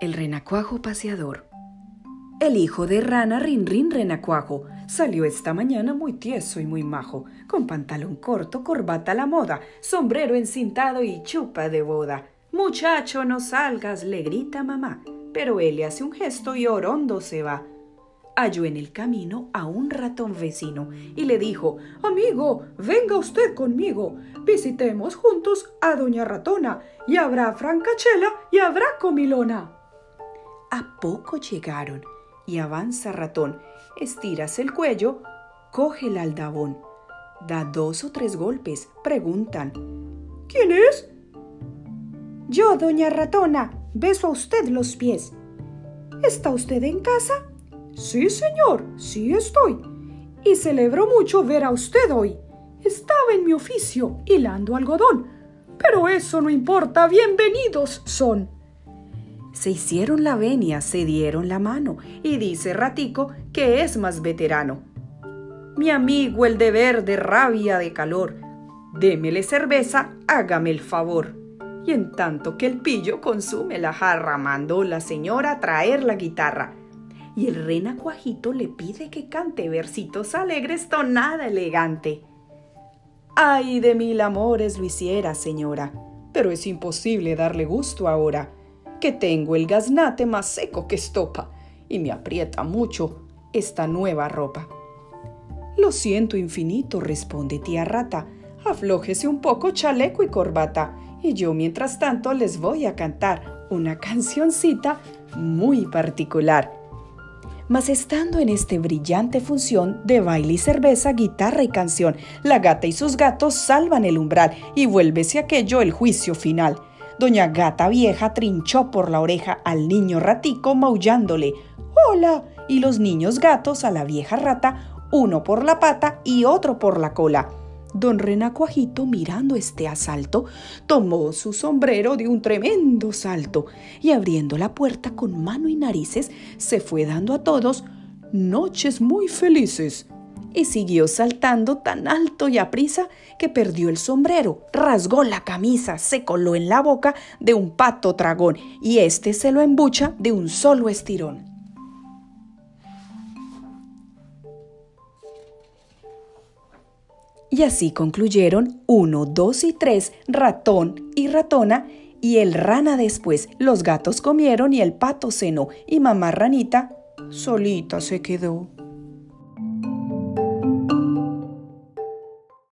El renacuajo paseador. El hijo de rana Rin Rin Renacuajo salió esta mañana muy tieso y muy majo, con pantalón corto, corbata a la moda, sombrero encintado y chupa de boda. Muchacho, no salgas, le grita mamá, pero él le hace un gesto y orondo se va. Halló en el camino a un ratón vecino y le dijo, Amigo, venga usted conmigo, visitemos juntos a doña ratona, y habrá francachela y habrá comilona. A poco llegaron y avanza ratón, estiras el cuello, coge el aldabón, da dos o tres golpes, preguntan, ¿quién es? Yo, doña ratona, beso a usted los pies. ¿Está usted en casa? Sí, señor, sí estoy. Y celebro mucho ver a usted hoy. Estaba en mi oficio hilando algodón. Pero eso no importa, bienvenidos son. Se hicieron la venia, se dieron la mano, y dice Ratico que es más veterano. Mi amigo el deber de rabia de calor, démele cerveza, hágame el favor. Y en tanto que el pillo consume la jarra, mandó la señora traer la guitarra. Y el renacuajito le pide que cante versitos alegres, tonada elegante. Ay, de mil amores lo hiciera, señora, pero es imposible darle gusto ahora que tengo el gaznate más seco que estopa y me aprieta mucho esta nueva ropa. Lo siento infinito, responde tía rata, aflójese un poco chaleco y corbata, y yo mientras tanto les voy a cantar una cancioncita muy particular. Mas estando en este brillante función de baile y cerveza, guitarra y canción, la gata y sus gatos salvan el umbral y vuélvese aquello el juicio final. Doña Gata Vieja trinchó por la oreja al niño ratico maullándole ¡Hola! y los niños gatos a la vieja rata, uno por la pata y otro por la cola. Don Renacuajito, mirando este asalto, tomó su sombrero de un tremendo salto y abriendo la puerta con mano y narices, se fue dando a todos noches muy felices y siguió saltando tan alto y aprisa que perdió el sombrero, rasgó la camisa, se coló en la boca de un pato dragón y éste se lo embucha de un solo estirón. Y así concluyeron uno, dos y tres, ratón y ratona, y el rana después. Los gatos comieron y el pato cenó, y mamá ranita solita se quedó.